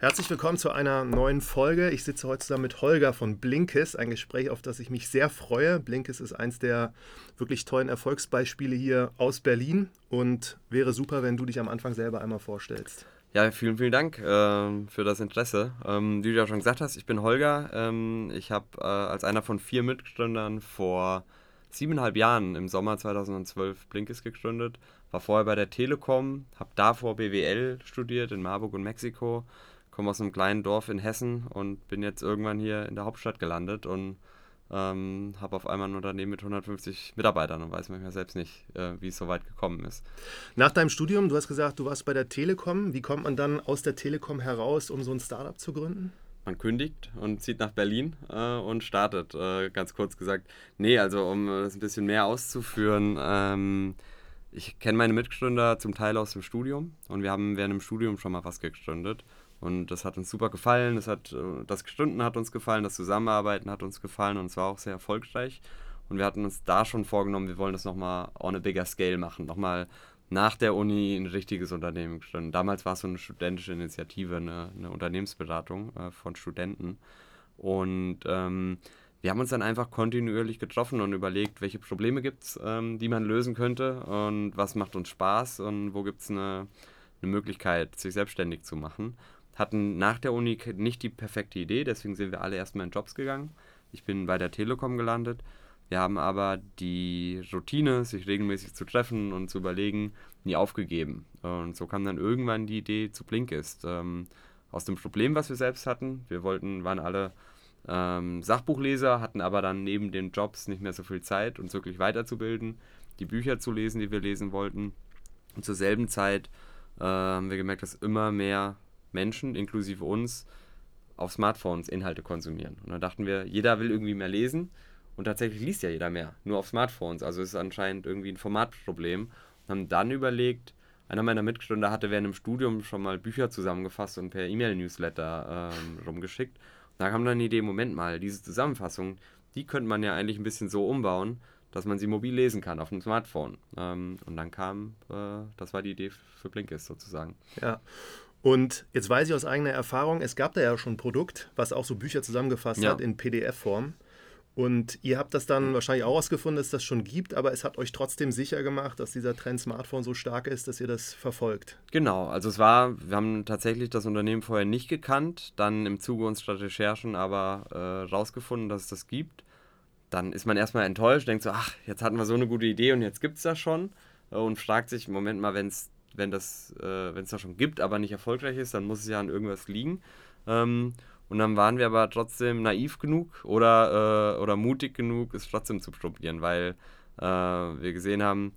Herzlich willkommen zu einer neuen Folge. Ich sitze heute zusammen mit Holger von Blinkes, ein Gespräch, auf das ich mich sehr freue. Blinkes ist eins der wirklich tollen Erfolgsbeispiele hier aus Berlin und wäre super, wenn du dich am Anfang selber einmal vorstellst. Ja, vielen, vielen Dank äh, für das Interesse. Ähm, wie du ja schon gesagt hast, ich bin Holger. Ähm, ich habe äh, als einer von vier Mitgründern vor siebeneinhalb Jahren im Sommer 2012 Blinkes gegründet. War vorher bei der Telekom, habe davor BWL studiert in Marburg und Mexiko komme aus einem kleinen Dorf in Hessen und bin jetzt irgendwann hier in der Hauptstadt gelandet und ähm, habe auf einmal ein Unternehmen mit 150 Mitarbeitern und weiß manchmal selbst nicht, äh, wie es so weit gekommen ist. Nach deinem Studium, du hast gesagt, du warst bei der Telekom. Wie kommt man dann aus der Telekom heraus, um so ein Startup zu gründen? Man kündigt und zieht nach Berlin äh, und startet. Äh, ganz kurz gesagt. Nee, also um das ein bisschen mehr auszuführen, ähm, ich kenne meine Mitgründer zum Teil aus dem Studium und wir haben während dem Studium schon mal was gegründet. Und das hat uns super gefallen. Das, hat, äh, das Stunden hat uns gefallen, das Zusammenarbeiten hat uns gefallen und es war auch sehr erfolgreich. Und wir hatten uns da schon vorgenommen, wir wollen das nochmal on a bigger scale machen. Nochmal nach der Uni ein richtiges Unternehmen gründen. Damals war es so eine studentische Initiative, eine, eine Unternehmensberatung äh, von Studenten. Und ähm, wir haben uns dann einfach kontinuierlich getroffen und überlegt, welche Probleme gibt es, ähm, die man lösen könnte und was macht uns Spaß und wo gibt es eine, eine Möglichkeit, sich selbstständig zu machen hatten nach der Uni nicht die perfekte Idee, deswegen sind wir alle erstmal in Jobs gegangen. Ich bin bei der Telekom gelandet. Wir haben aber die Routine, sich regelmäßig zu treffen und zu überlegen, nie aufgegeben. Und so kam dann irgendwann die Idee zu Blinkist. Ähm, aus dem Problem, was wir selbst hatten. Wir wollten, waren alle ähm, Sachbuchleser, hatten aber dann neben den Jobs nicht mehr so viel Zeit, uns wirklich weiterzubilden, die Bücher zu lesen, die wir lesen wollten. Und zur selben Zeit äh, haben wir gemerkt, dass immer mehr Menschen, inklusive uns, auf Smartphones Inhalte konsumieren. Und dann dachten wir, jeder will irgendwie mehr lesen und tatsächlich liest ja jeder mehr, nur auf Smartphones. Also ist anscheinend irgendwie ein Formatproblem. Und haben dann überlegt, einer meiner Mitgründer hatte während dem Studium schon mal Bücher zusammengefasst und per E-Mail-Newsletter ähm, rumgeschickt. Und da kam dann die Idee, Moment mal, diese Zusammenfassung, die könnte man ja eigentlich ein bisschen so umbauen, dass man sie mobil lesen kann auf dem Smartphone. Ähm, und dann kam, äh, das war die Idee für Blinkist sozusagen. Ja. Und jetzt weiß ich aus eigener Erfahrung, es gab da ja schon ein Produkt, was auch so Bücher zusammengefasst ja. hat in PDF-Form. Und ihr habt das dann wahrscheinlich auch herausgefunden, dass es das schon gibt, aber es hat euch trotzdem sicher gemacht, dass dieser Trend Smartphone so stark ist, dass ihr das verfolgt. Genau, also es war, wir haben tatsächlich das Unternehmen vorher nicht gekannt, dann im Zuge unserer Recherchen aber äh, rausgefunden, dass es das gibt. Dann ist man erstmal enttäuscht, denkt so, ach, jetzt hatten wir so eine gute Idee und jetzt gibt es das schon. Äh, und fragt sich, Moment mal, wenn es wenn das, äh, wenn es das schon gibt, aber nicht erfolgreich ist, dann muss es ja an irgendwas liegen. Ähm, und dann waren wir aber trotzdem naiv genug oder, äh, oder mutig genug, es trotzdem zu probieren, weil äh, wir gesehen haben,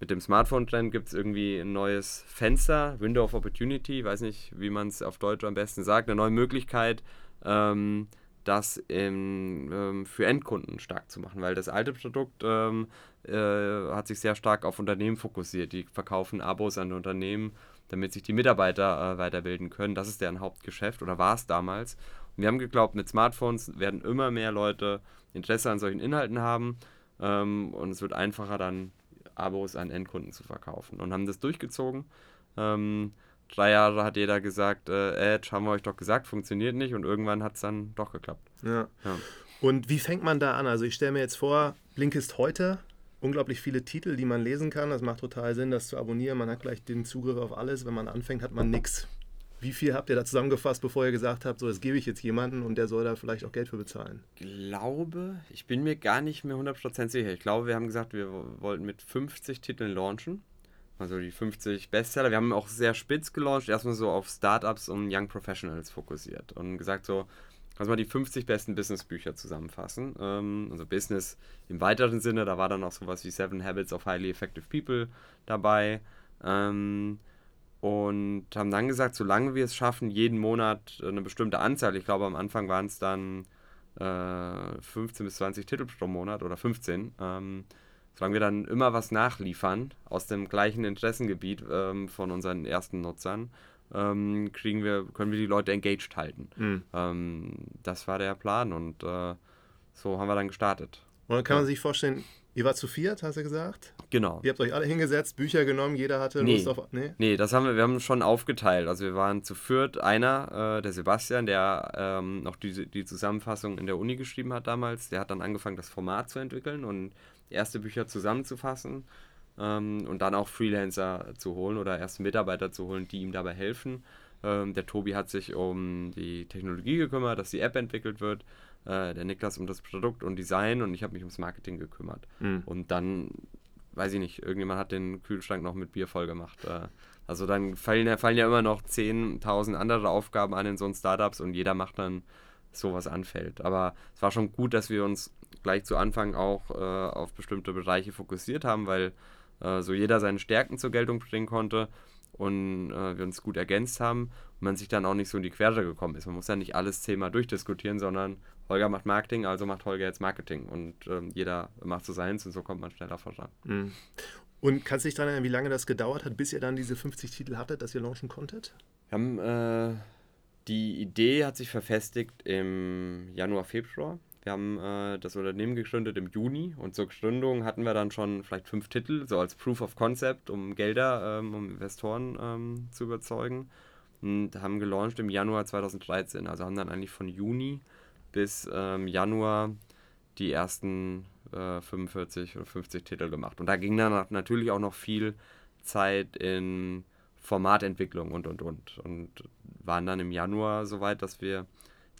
mit dem Smartphone-Trend gibt es irgendwie ein neues Fenster, Window of Opportunity, weiß nicht, wie man es auf Deutsch am besten sagt, eine neue Möglichkeit, ähm, das in, ähm, für Endkunden stark zu machen, weil das alte Produkt ähm, äh, hat sich sehr stark auf Unternehmen fokussiert. Die verkaufen Abos an Unternehmen, damit sich die Mitarbeiter äh, weiterbilden können. Das ist deren Hauptgeschäft oder war es damals. Und wir haben geglaubt, mit Smartphones werden immer mehr Leute Interesse an solchen Inhalten haben ähm, und es wird einfacher dann Abos an Endkunden zu verkaufen und haben das durchgezogen. Ähm, drei Jahre hat jeder gesagt, äh, Edge haben wir euch doch gesagt, funktioniert nicht und irgendwann hat es dann doch geklappt. Ja. ja. Und wie fängt man da an? Also ich stelle mir jetzt vor, Blinkist heute, unglaublich viele Titel, die man lesen kann. Das macht total Sinn, das zu abonnieren. Man hat gleich den Zugriff auf alles. Wenn man anfängt, hat man nichts. Wie viel habt ihr da zusammengefasst, bevor ihr gesagt habt, so das gebe ich jetzt jemanden und der soll da vielleicht auch Geld für bezahlen? Ich glaube, ich bin mir gar nicht mehr 100% sicher. Ich glaube, wir haben gesagt, wir wollten mit 50 Titeln launchen also die 50 Bestseller. Wir haben auch sehr spitz gelauncht, erstmal so auf Startups und Young Professionals fokussiert und gesagt so, lass mal die 50 besten Businessbücher zusammenfassen. Ähm, also Business im weiteren Sinne, da war dann auch sowas wie Seven Habits of Highly Effective People dabei. Ähm, und haben dann gesagt, solange wir es schaffen, jeden Monat eine bestimmte Anzahl, ich glaube am Anfang waren es dann äh, 15 bis 20 Titel pro Monat oder 15, ähm, solange wir dann immer was nachliefern aus dem gleichen Interessengebiet ähm, von unseren ersten Nutzern, ähm, kriegen wir, können wir die Leute engaged halten. Mhm. Ähm, das war der Plan und äh, so haben wir dann gestartet. Und dann kann ja. man sich vorstellen, ihr wart zu viert, hast du gesagt? Genau. Ihr habt euch alle hingesetzt, Bücher genommen, jeder hatte nee. Lust auf. Nee? nee, das haben wir, wir haben schon aufgeteilt. Also wir waren zu viert, einer, äh, der Sebastian, der ähm, noch die, die Zusammenfassung in der Uni geschrieben hat damals, der hat dann angefangen, das Format zu entwickeln und erste Bücher zusammenzufassen ähm, und dann auch Freelancer zu holen oder erste Mitarbeiter zu holen, die ihm dabei helfen. Ähm, der Tobi hat sich um die Technologie gekümmert, dass die App entwickelt wird. Äh, der Niklas um das Produkt und Design und ich habe mich ums Marketing gekümmert. Mhm. Und dann, weiß ich nicht, irgendjemand hat den Kühlschrank noch mit Bier voll gemacht. Äh, also dann fallen, fallen ja immer noch 10.000 andere Aufgaben an in so Startups und jeder macht dann so was anfällt. Aber es war schon gut, dass wir uns gleich zu Anfang auch äh, auf bestimmte Bereiche fokussiert haben, weil äh, so jeder seine Stärken zur Geltung bringen konnte und äh, wir uns gut ergänzt haben und man sich dann auch nicht so in die Quere gekommen ist. Man muss ja nicht alles Thema durchdiskutieren, sondern Holger macht Marketing, also macht Holger jetzt Marketing und ähm, jeder macht so seins und so kommt man schneller voran. Mhm. Und kannst du dich daran erinnern, wie lange das gedauert hat, bis ihr dann diese 50 Titel hattet, dass ihr launchen konntet? Wir haben, äh, die Idee hat sich verfestigt im Januar, Februar. Wir haben äh, das Unternehmen gegründet im Juni und zur Gründung hatten wir dann schon vielleicht fünf Titel, so als Proof of Concept, um Gelder, ähm, um Investoren ähm, zu überzeugen. Und haben gelauncht im Januar 2013. Also haben dann eigentlich von Juni bis ähm, Januar die ersten äh, 45 oder 50 Titel gemacht. Und da ging dann natürlich auch noch viel Zeit in Formatentwicklung und und und. Und waren dann im Januar so weit, dass wir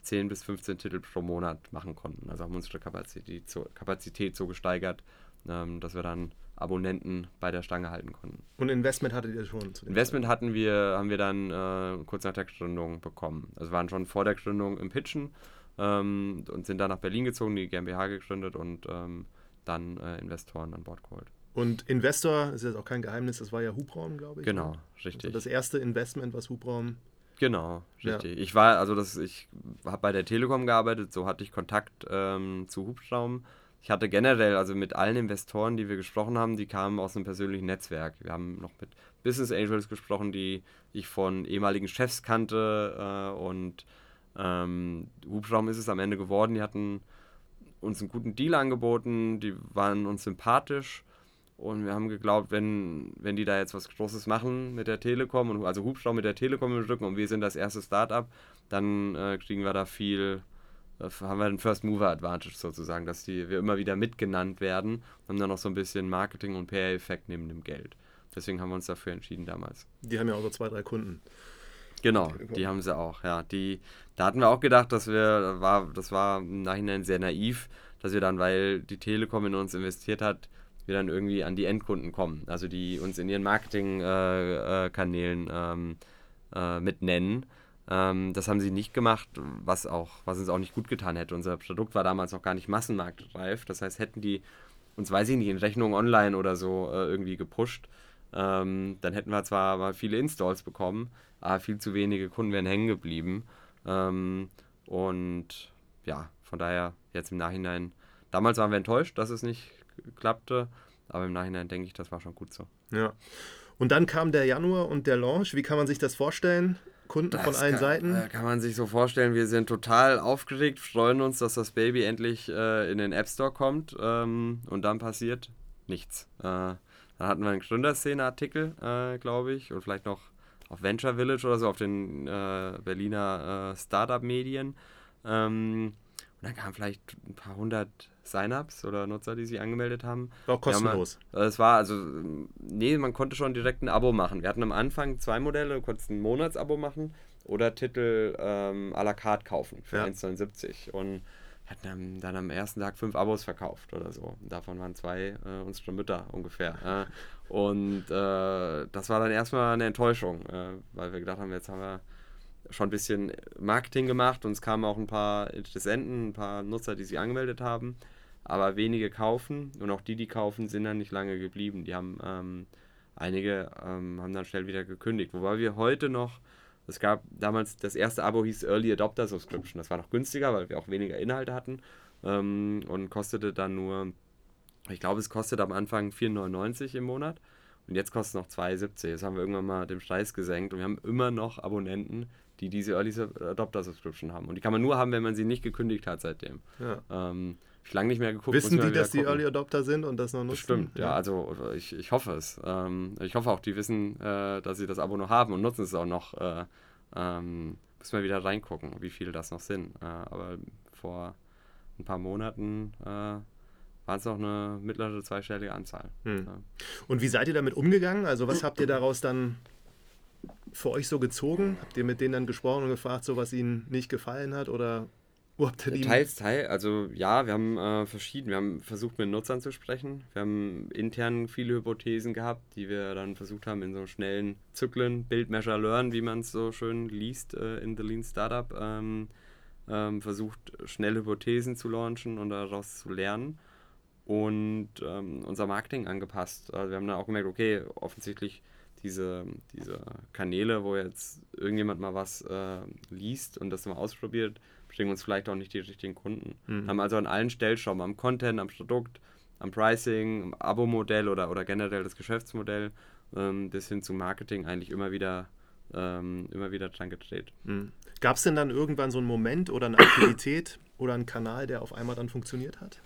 10 bis 15 Titel pro Monat machen konnten. Also haben unsere Kapazität so, Kapazität so gesteigert, ähm, dass wir dann Abonnenten bei der Stange halten konnten. Und Investment hattet ihr schon? Investment Zeit? hatten wir, haben wir dann äh, kurz nach der Gründung bekommen. Also waren schon vor der Gründung im Pitchen ähm, und sind dann nach Berlin gezogen, die GmbH gegründet und ähm, dann äh, Investoren an Bord geholt. Und Investor, ist jetzt auch kein Geheimnis, das war ja Hubraum, glaube ich. Genau, ne? richtig. Also das erste Investment, was Hubraum Genau, richtig. Ja. Ich war, also das, ich habe bei der Telekom gearbeitet, so hatte ich Kontakt ähm, zu Hubschrauben. Ich hatte generell, also mit allen Investoren, die wir gesprochen haben, die kamen aus einem persönlichen Netzwerk. Wir haben noch mit Business Angels gesprochen, die ich von ehemaligen Chefs kannte äh, und ähm, Hubschrauben ist es am Ende geworden. Die hatten uns einen guten Deal angeboten, die waren uns sympathisch und wir haben geglaubt, wenn, wenn die da jetzt was Großes machen mit der Telekom, und, also Hubschrauber mit der Telekom im Rücken und wir sind das erste Startup, dann äh, kriegen wir da viel, äh, haben wir einen First Mover Advantage sozusagen, dass die, wir immer wieder mitgenannt werden und haben dann noch so ein bisschen Marketing und PR-Effekt neben dem Geld. Deswegen haben wir uns dafür entschieden damals. Die haben ja auch so zwei, drei Kunden. Genau, die haben sie auch, ja. Die, da hatten wir auch gedacht, dass wir, war, das war im Nachhinein sehr naiv, dass wir dann, weil die Telekom in uns investiert hat, wir dann irgendwie an die Endkunden kommen. Also die uns in ihren Marketingkanälen äh, äh, ähm, äh, mit nennen. Ähm, das haben sie nicht gemacht, was, auch, was uns auch nicht gut getan hätte. Unser Produkt war damals noch gar nicht massenmarktreif. Das heißt, hätten die uns, weiß ich nicht, in Rechnungen online oder so äh, irgendwie gepusht, ähm, dann hätten wir zwar mal viele Installs bekommen, aber viel zu wenige Kunden wären hängen geblieben. Ähm, und ja, von daher jetzt im Nachhinein, damals waren wir enttäuscht, dass es nicht klappte. Aber im Nachhinein denke ich, das war schon gut so. Ja. Und dann kam der Januar und der Launch. Wie kann man sich das vorstellen? Kunden das von allen kann, Seiten? Äh, kann man sich so vorstellen, wir sind total aufgeregt, freuen uns, dass das Baby endlich äh, in den App Store kommt ähm, und dann passiert nichts. Äh, dann hatten wir einen Gründerszene-Artikel, äh, glaube ich, und vielleicht noch auf Venture Village oder so, auf den äh, Berliner äh, Startup-Medien. Ähm, und dann kamen vielleicht ein paar hundert Sign-ups oder Nutzer, die sich angemeldet haben. War auch kostenlos. Es war also, nee, man konnte schon direkt ein Abo machen. Wir hatten am Anfang zwei Modelle, du konntest ein Monatsabo machen oder Titel ähm, à la carte kaufen für ja. 1,79 und hatten dann am ersten Tag fünf Abos verkauft oder so. Davon waren zwei äh, unsere Mütter ungefähr. Äh, und äh, das war dann erstmal eine Enttäuschung, äh, weil wir gedacht haben, jetzt haben wir schon ein bisschen Marketing gemacht und es kamen auch ein paar Interessenten, ein paar Nutzer, die sich angemeldet haben, aber wenige kaufen und auch die, die kaufen, sind dann nicht lange geblieben. Die haben ähm, einige ähm, haben dann schnell wieder gekündigt. Wobei wir heute noch, es gab damals, das erste Abo hieß Early Adopter Subscription. Das war noch günstiger, weil wir auch weniger Inhalte hatten ähm, und kostete dann nur, ich glaube, es kostet am Anfang 4,99 im Monat. Und jetzt kostet es noch 2,70. Das haben wir irgendwann mal den Preis gesenkt und wir haben immer noch Abonnenten, die diese Early Adopter Subscription haben. Und die kann man nur haben, wenn man sie nicht gekündigt hat seitdem. Ja. Ähm, ich lange nicht mehr geguckt. Wissen die, dass die Early Adopter sind und das noch nutzen? Stimmt, ja, ja also ich, ich hoffe es. Ähm, ich hoffe auch, die wissen, äh, dass sie das Abo noch haben und nutzen es auch noch. Äh, ähm, müssen wir wieder reingucken, wie viele das noch sind. Äh, aber vor ein paar Monaten äh, war es noch eine mittlere zweistellige Anzahl. Hm. Ja. Und wie seid ihr damit umgegangen? Also was habt ihr daraus dann für euch so gezogen? Habt ihr mit denen dann gesprochen und gefragt, so was ihnen nicht gefallen hat oder Teils, teils. Also ja, wir haben äh, verschieden. Wir haben versucht, mit Nutzern zu sprechen. Wir haben intern viele Hypothesen gehabt, die wir dann versucht haben, in so schnellen Zyklen, Build, Measure, Learn, wie man es so schön liest äh, in The Lean Startup, ähm, ähm, versucht, schnell Hypothesen zu launchen und daraus zu lernen und ähm, unser Marketing angepasst. Also wir haben dann auch gemerkt, okay, offensichtlich diese, diese Kanäle, wo jetzt irgendjemand mal was äh, liest und das mal ausprobiert, bringen uns vielleicht auch nicht die richtigen Kunden. Mhm. Haben also an allen Stellschrauben, am Content, am Produkt, am Pricing, am Abo-Modell oder, oder generell das Geschäftsmodell ähm, bis hin zum Marketing eigentlich immer wieder, ähm, immer wieder dran gedreht. Mhm. Gab es denn dann irgendwann so einen Moment oder eine Aktivität oder einen Kanal, der auf einmal dann funktioniert hat?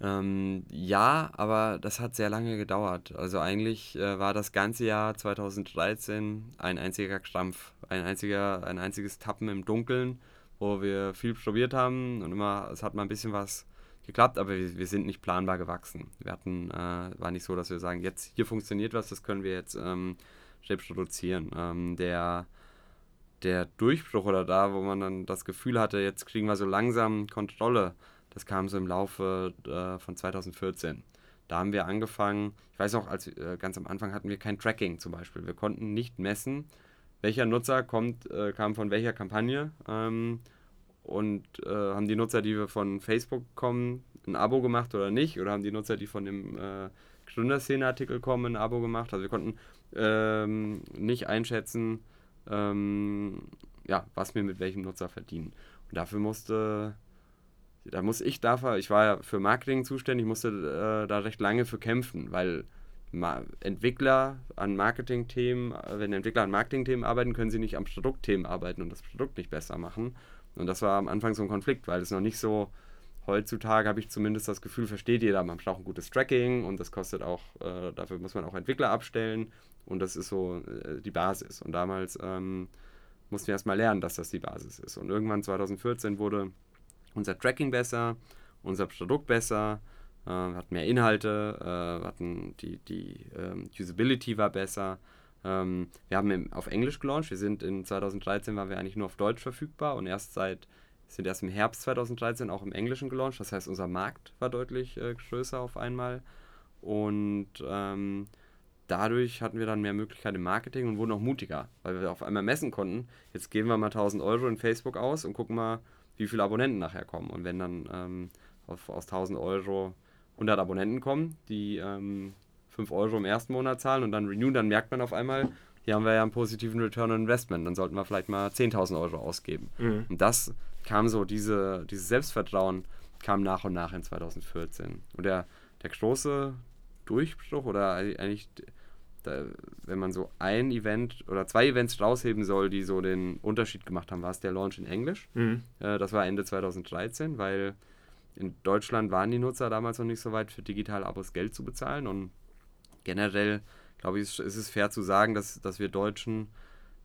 Ähm, ja, aber das hat sehr lange gedauert. Also eigentlich äh, war das ganze Jahr 2013 ein einziger Krampf, ein, einziger, ein einziges Tappen im Dunkeln wo wir viel probiert haben und immer, es hat mal ein bisschen was geklappt, aber wir, wir sind nicht planbar gewachsen. Wir hatten, äh, war nicht so, dass wir sagen, jetzt hier funktioniert was, das können wir jetzt ähm, schnell produzieren. Ähm, der, der Durchbruch oder da, wo man dann das Gefühl hatte, jetzt kriegen wir so langsam Kontrolle, das kam so im Laufe äh, von 2014. Da haben wir angefangen, ich weiß auch, als äh, ganz am Anfang hatten wir kein Tracking zum Beispiel. Wir konnten nicht messen, welcher Nutzer kommt, äh, kam von welcher Kampagne. Ähm, und äh, haben die Nutzer, die von Facebook kommen, ein Abo gemacht oder nicht? Oder haben die Nutzer, die von dem äh, Gründerszene-Artikel kommen, ein Abo gemacht? Also wir konnten ähm, nicht einschätzen, ähm, ja, was wir mit welchem Nutzer verdienen. Und dafür musste, da muss ich dafür, ich war ja für Marketing zuständig, musste äh, da recht lange für kämpfen, weil Entwickler an Marketingthemen, wenn Entwickler an Marketingthemen arbeiten, können sie nicht am Produktthemen arbeiten und das Produkt nicht besser machen. Und das war am Anfang so ein Konflikt, weil es noch nicht so, heutzutage habe ich zumindest das Gefühl, versteht jeder, man braucht ein gutes Tracking und das kostet auch, äh, dafür muss man auch Entwickler abstellen und das ist so äh, die Basis. Und damals ähm, mussten wir erstmal lernen, dass das die Basis ist. Und irgendwann 2014 wurde unser Tracking besser, unser Produkt besser äh, hatten mehr Inhalte, äh, hatten die, die ähm, Usability war besser. Ähm, wir haben im, auf Englisch gelauncht. Wir sind in 2013 waren wir eigentlich nur auf Deutsch verfügbar und erst seit sind erst im Herbst 2013 auch im Englischen gelauncht. Das heißt, unser Markt war deutlich äh, größer auf einmal. Und ähm, dadurch hatten wir dann mehr Möglichkeiten im Marketing und wurden auch mutiger, weil wir auf einmal messen konnten. Jetzt geben wir mal 1000 Euro in Facebook aus und gucken mal, wie viele Abonnenten nachher kommen. Und wenn dann ähm, auf, aus 1000 Euro 100 Abonnenten kommen, die ähm, 5 Euro im ersten Monat zahlen und dann renewen, dann merkt man auf einmal, hier haben wir ja einen positiven Return on Investment, dann sollten wir vielleicht mal 10.000 Euro ausgeben. Mhm. Und das kam so, diese, dieses Selbstvertrauen kam nach und nach in 2014. Und der, der große Durchbruch oder eigentlich, da, wenn man so ein Event oder zwei Events rausheben soll, die so den Unterschied gemacht haben, war es der Launch in Englisch. Mhm. Äh, das war Ende 2013, weil in Deutschland waren die Nutzer damals noch nicht so weit, für digitale Abos Geld zu bezahlen. Und generell, glaube ich, ist es fair zu sagen, dass, dass wir Deutschen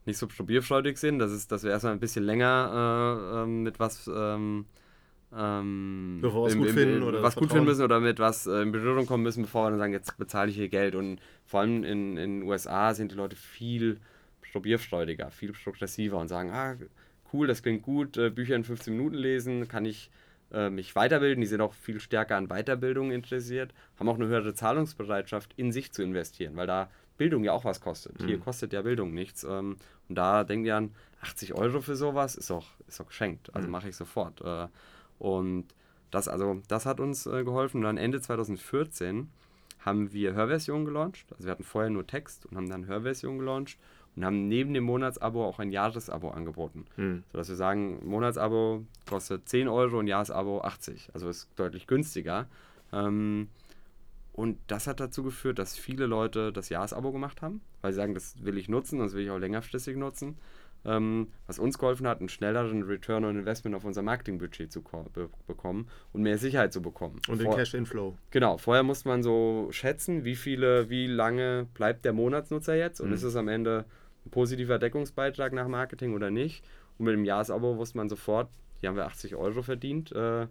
nicht so probierfreudig sind. Das ist, dass wir erstmal ein bisschen länger äh, ähm, mit was ähm, ähm, bevor im, gut im, finden oder was gut finden müssen oder mit was äh, in Berührung kommen müssen, bevor wir dann sagen, jetzt bezahle ich hier Geld. Und vor allem in den USA sind die Leute viel probierfreudiger, viel progressiver und sagen, ah, cool, das klingt gut, äh, Bücher in 15 Minuten lesen, kann ich äh, mich weiterbilden. Die sind auch viel stärker an Weiterbildung interessiert, haben auch eine höhere Zahlungsbereitschaft, in sich zu investieren, weil da Bildung ja auch was kostet. Mhm. Hier kostet ja Bildung nichts. Ähm, und da denken die an, 80 Euro für sowas ist auch, ist auch geschenkt. Also mhm. mache ich sofort. Äh, und das, also, das hat uns äh, geholfen. Und dann Ende 2014 haben wir Hörversionen gelauncht. Also wir hatten vorher nur Text und haben dann Hörversionen gelauncht und haben neben dem Monatsabo auch ein Jahresabo angeboten. Mhm. Sodass wir sagen, Monatsabo kostet 10 Euro und Jahresabo 80. Also ist deutlich günstiger. Ähm, und das hat dazu geführt, dass viele Leute das Jahresabo gemacht haben, weil sie sagen, das will ich nutzen, das will ich auch längerfristig nutzen. Ähm, was uns geholfen hat, einen schnelleren Return on Investment auf unser Marketingbudget zu be bekommen und mehr Sicherheit zu bekommen. Und den Cash Inflow. Genau, vorher musste man so schätzen, wie viele, wie lange bleibt der Monatsnutzer jetzt und mhm. ist es am Ende positiver Deckungsbeitrag nach Marketing oder nicht. Und mit dem Jahresabo wusste man sofort, hier haben wir 80 Euro verdient, äh,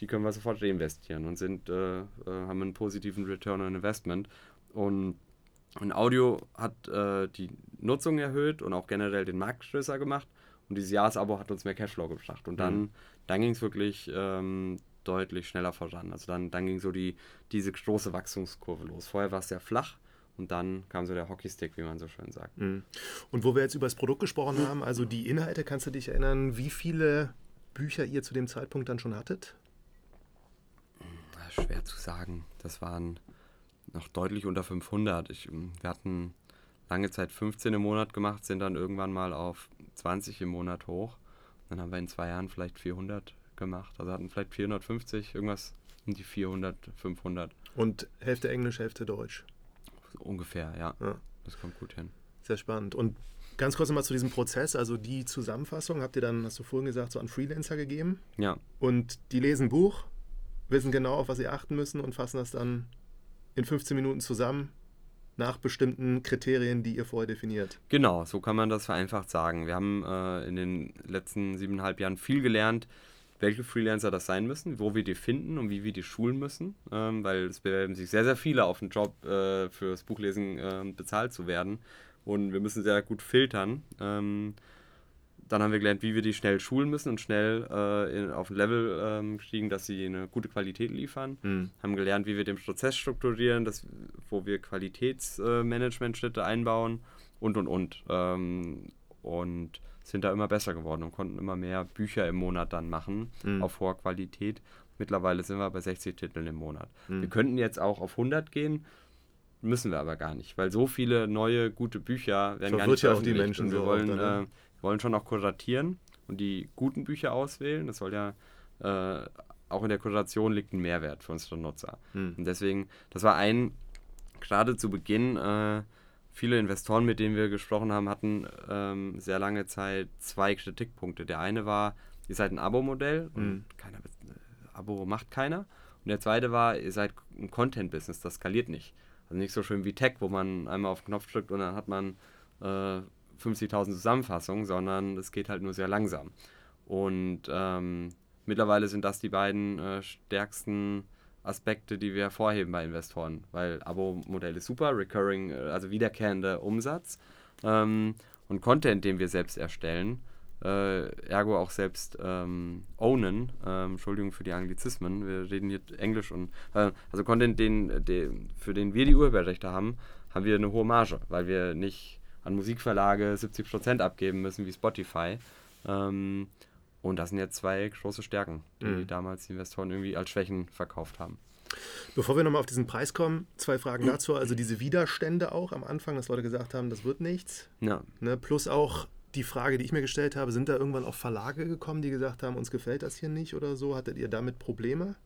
die können wir sofort reinvestieren und sind, äh, äh, haben einen positiven Return on Investment. Und, und Audio hat äh, die Nutzung erhöht und auch generell den Markt größer gemacht. Und dieses Jahresabo hat uns mehr Cashflow gebracht. Und dann, mhm. dann ging es wirklich ähm, deutlich schneller voran. Also dann, dann ging so die, diese große Wachstumskurve los. Vorher war es sehr flach und dann kam so der Hockeystick, wie man so schön sagt. Mhm. Und wo wir jetzt über das Produkt gesprochen haben, also die Inhalte, kannst du dich erinnern, wie viele Bücher ihr zu dem Zeitpunkt dann schon hattet? Schwer zu sagen. Das waren noch deutlich unter 500. Ich, wir hatten lange Zeit 15 im Monat gemacht, sind dann irgendwann mal auf 20 im Monat hoch. Dann haben wir in zwei Jahren vielleicht 400 gemacht. Also hatten vielleicht 450, irgendwas um die 400, 500. Und Hälfte Englisch, Hälfte Deutsch. Ungefähr, ja. ja. Das kommt gut hin. Sehr spannend. Und ganz kurz nochmal zu diesem Prozess. Also die Zusammenfassung habt ihr dann, hast du vorhin gesagt, so an Freelancer gegeben. Ja. Und die lesen Buch, wissen genau, auf was sie achten müssen und fassen das dann in 15 Minuten zusammen nach bestimmten Kriterien, die ihr vorher definiert. Genau, so kann man das vereinfacht sagen. Wir haben äh, in den letzten siebeneinhalb Jahren viel gelernt, welche Freelancer das sein müssen, wo wir die finden und wie wir die schulen müssen, ähm, weil es bewerben sich sehr, sehr viele auf den Job, äh, fürs Buchlesen äh, bezahlt zu werden. Und wir müssen sehr gut filtern. Ähm, dann haben wir gelernt, wie wir die schnell schulen müssen und schnell äh, in, auf ein Level ähm, stiegen, dass sie eine gute Qualität liefern. Mhm. Haben gelernt, wie wir den Prozess strukturieren, dass, wo wir Qualitätsmanagement-Schritte einbauen und und und. Ähm, und sind da immer besser geworden und konnten immer mehr Bücher im Monat dann machen mhm. auf hoher Qualität. Mittlerweile sind wir bei 60 Titeln im Monat. Mhm. Wir könnten jetzt auch auf 100 gehen, müssen wir aber gar nicht, weil so viele neue gute Bücher werden so gar nicht ja auch die Menschen wir so wollen, dann, ne? äh, wollen schon auch kuratieren und die guten Bücher auswählen. Das soll ja äh, auch in der Kuration liegt ein Mehrwert für unsere Nutzer. Mhm. Und deswegen, das war ein gerade zu Beginn äh, viele Investoren, mit denen wir gesprochen haben, hatten ähm, sehr lange Zeit zwei Kritikpunkte. Der eine war, ihr seid ein Abo-Modell und mhm. keiner, Abo macht keiner. Und der zweite war, ihr seid ein Content-Business, das skaliert nicht. Also nicht so schön wie Tech, wo man einmal auf den Knopf drückt und dann hat man äh, 50.000 Zusammenfassungen, sondern es geht halt nur sehr langsam. Und ähm, mittlerweile sind das die beiden äh, stärksten Aspekte, die wir hervorheben bei Investoren, weil Abo-Modell ist super, recurring, äh, also wiederkehrender Umsatz ähm, und Content, den wir selbst erstellen, äh, ergo auch selbst ähm, ownen. Ähm, Entschuldigung für die Anglizismen, wir reden hier Englisch und äh, also Content, den, den, für den wir die Urheberrechte haben, haben wir eine hohe Marge, weil wir nicht an Musikverlage 70% abgeben müssen wie Spotify. Ähm, und das sind jetzt zwei große Stärken, die mhm. damals die Investoren irgendwie als Schwächen verkauft haben. Bevor wir nochmal auf diesen Preis kommen, zwei Fragen dazu. Also diese Widerstände auch am Anfang, dass Leute gesagt haben, das wird nichts. Ja. Ne, plus auch die Frage, die ich mir gestellt habe, sind da irgendwann auch Verlage gekommen, die gesagt haben, uns gefällt das hier nicht oder so? Hattet ihr damit Probleme?